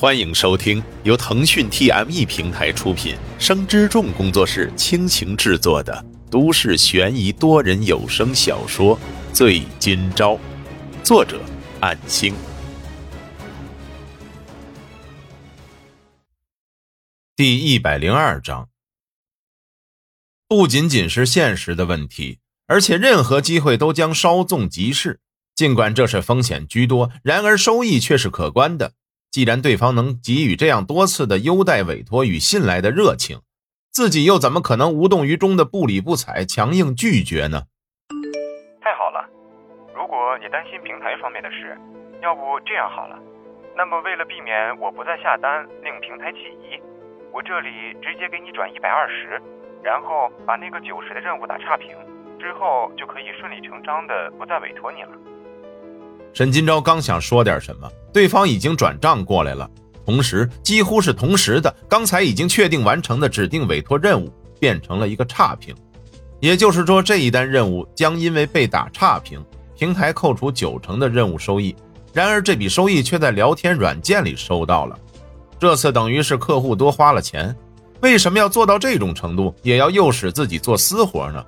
欢迎收听由腾讯 TME 平台出品、生之众工作室倾情制作的都市悬疑多人有声小说《醉今朝》，作者：暗星。第一百零二章，不仅仅是现实的问题，而且任何机会都将稍纵即逝。尽管这是风险居多，然而收益却是可观的。既然对方能给予这样多次的优待委托与信赖的热情，自己又怎么可能无动于衷的不理不睬、强硬拒绝呢？太好了！如果你担心平台方面的事，要不这样好了，那么为了避免我不再下单令平台起疑，我这里直接给你转一百二十，然后把那个九十的任务打差评，之后就可以顺理成章的不再委托你了。沈金钊刚想说点什么，对方已经转账过来了，同时几乎是同时的，刚才已经确定完成的指定委托任务变成了一个差评，也就是说这一单任务将因为被打差评，平台扣除九成的任务收益。然而这笔收益却在聊天软件里收到了，这次等于是客户多花了钱，为什么要做到这种程度，也要诱使自己做私活呢？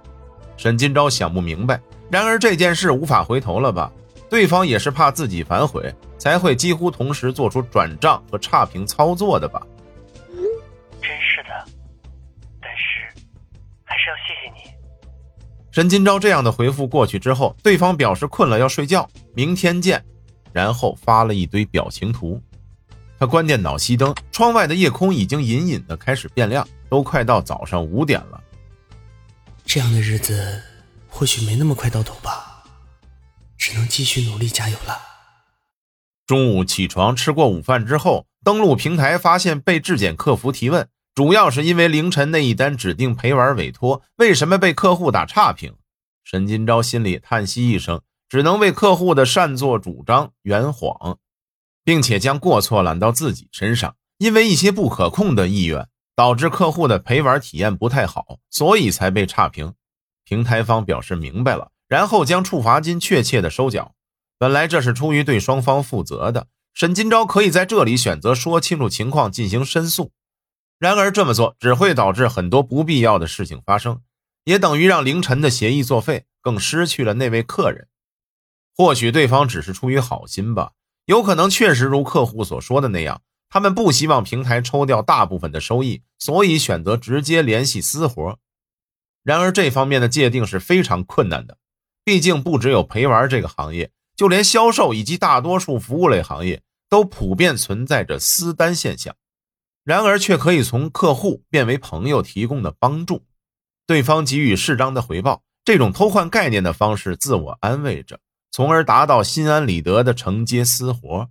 沈金钊想不明白。然而这件事无法回头了吧？对方也是怕自己反悔，才会几乎同时做出转账和差评操作的吧？真是的，但是还是要谢谢你。沈金钊这样的回复过去之后，对方表示困了要睡觉，明天见，然后发了一堆表情图。他关电脑熄灯，窗外的夜空已经隐隐的开始变亮，都快到早上五点了。这样的日子或许没那么快到头吧。只能继续努力加油了。中午起床吃过午饭之后，登录平台发现被质检客服提问，主要是因为凌晨那一单指定陪玩委托为什么被客户打差评。沈金钊心里叹息一声，只能为客户的擅作主张圆谎，并且将过错揽到自己身上。因为一些不可控的意愿，导致客户的陪玩体验不太好，所以才被差评。平台方表示明白了。然后将处罚金确切的收缴。本来这是出于对双方负责的，沈金钊可以在这里选择说清楚情况进行申诉。然而这么做只会导致很多不必要的事情发生，也等于让凌晨的协议作废，更失去了那位客人。或许对方只是出于好心吧，有可能确实如客户所说的那样，他们不希望平台抽掉大部分的收益，所以选择直接联系私活。然而这方面的界定是非常困难的。毕竟不只有陪玩这个行业，就连销售以及大多数服务类行业都普遍存在着私单现象。然而，却可以从客户变为朋友提供的帮助，对方给予适当的回报，这种偷换概念的方式自我安慰着，从而达到心安理得的承接私活。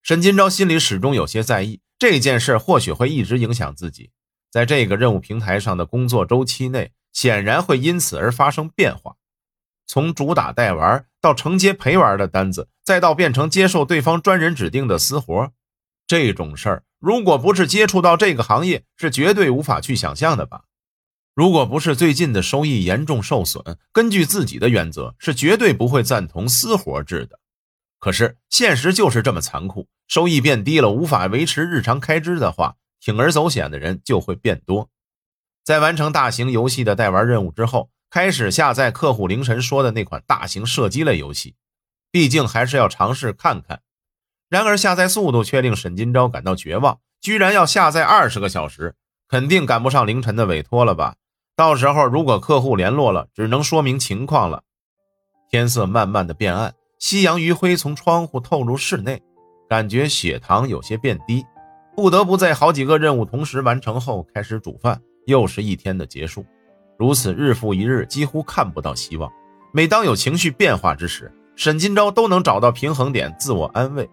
沈金钊心里始终有些在意这件事，或许会一直影响自己在这个任务平台上的工作周期内，显然会因此而发生变化。从主打代玩到承接陪玩的单子，再到变成接受对方专人指定的私活，这种事儿，如果不是接触到这个行业，是绝对无法去想象的吧？如果不是最近的收益严重受损，根据自己的原则，是绝对不会赞同私活制的。可是现实就是这么残酷，收益变低了，无法维持日常开支的话，铤而走险的人就会变多。在完成大型游戏的代玩任务之后。开始下载客户凌晨说的那款大型射击类游戏，毕竟还是要尝试看看。然而下载速度却令沈金钊感到绝望，居然要下载二十个小时，肯定赶不上凌晨的委托了吧？到时候如果客户联络了，只能说明情况了。天色慢慢的变暗，夕阳余晖从窗户透入室内，感觉血糖有些变低，不得不在好几个任务同时完成后开始煮饭，又是一天的结束。如此日复一日，几乎看不到希望。每当有情绪变化之时，沈金钊都能找到平衡点，自我安慰，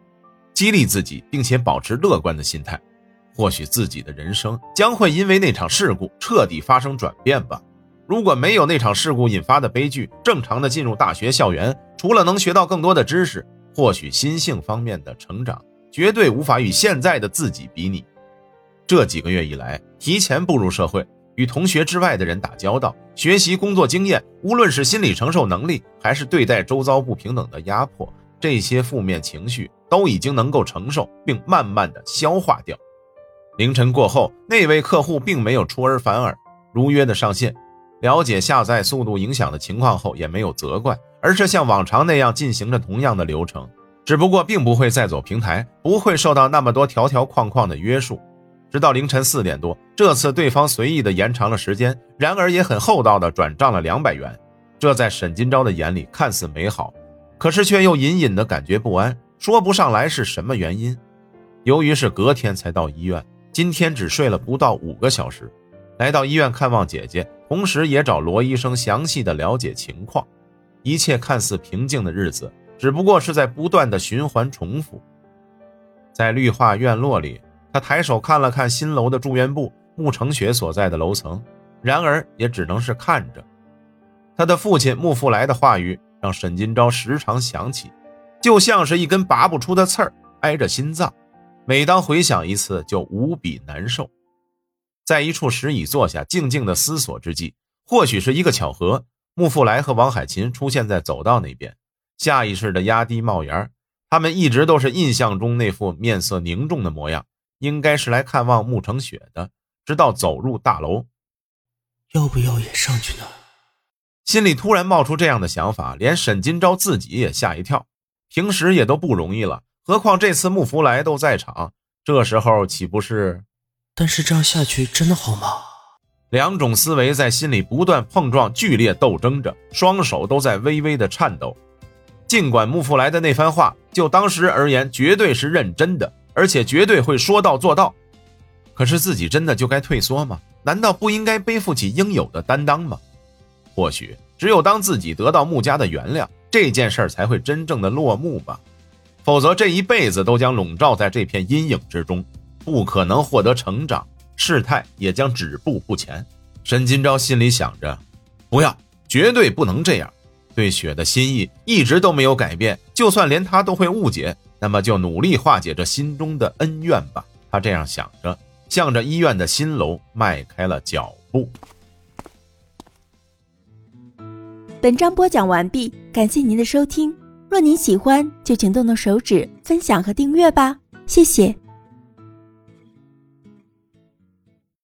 激励自己，并且保持乐观的心态。或许自己的人生将会因为那场事故彻底发生转变吧。如果没有那场事故引发的悲剧，正常的进入大学校园，除了能学到更多的知识，或许心性方面的成长绝对无法与现在的自己比拟。这几个月以来，提前步入社会。与同学之外的人打交道，学习工作经验，无论是心理承受能力，还是对待周遭不平等的压迫，这些负面情绪都已经能够承受，并慢慢的消化掉。凌晨过后，那位客户并没有出尔反尔，如约的上线，了解下载速度影响的情况后，也没有责怪，而是像往常那样进行着同样的流程，只不过并不会再走平台，不会受到那么多条条框框的约束。直到凌晨四点多，这次对方随意的延长了时间，然而也很厚道的转账了两百元。这在沈金钊的眼里看似美好，可是却又隐隐的感觉不安，说不上来是什么原因。由于是隔天才到医院，今天只睡了不到五个小时，来到医院看望姐姐，同时也找罗医生详细的了解情况。一切看似平静的日子，只不过是在不断的循环重复。在绿化院落里，他抬手看了看新楼的住院部穆成雪所在的楼层，然而也只能是看着。他的父亲穆福来的话语让沈金钊时常想起，就像是一根拔不出的刺儿挨着心脏，每当回想一次就无比难受。在一处石椅坐下，静静的思索之际，或许是一个巧合，穆福来和王海琴出现在走道那边，下意识的压低帽檐。他们一直都是印象中那副面色凝重的模样，应该是来看望穆成雪的。直到走入大楼，要不要也上去呢？心里突然冒出这样的想法，连沈金钊自己也吓一跳。平时也都不容易了，何况这次穆福来都在场，这时候岂不是？但是这样下去真的好吗？两种思维在心里不断碰撞，剧烈斗争着，双手都在微微的颤抖。尽管穆福来的那番话，就当时而言绝对是认真的，而且绝对会说到做到。可是自己真的就该退缩吗？难道不应该背负起应有的担当吗？或许只有当自己得到穆家的原谅，这件事儿才会真正的落幕吧。否则这一辈子都将笼罩在这片阴影之中，不可能获得成长，事态也将止步不前。沈金钊心里想着，不要，绝对不能这样。对雪的心意一直都没有改变，就算连他都会误解，那么就努力化解这心中的恩怨吧。他这样想着，向着医院的新楼迈开了脚步。本章播讲完毕，感谢您的收听。若您喜欢，就请动动手指分享和订阅吧，谢谢。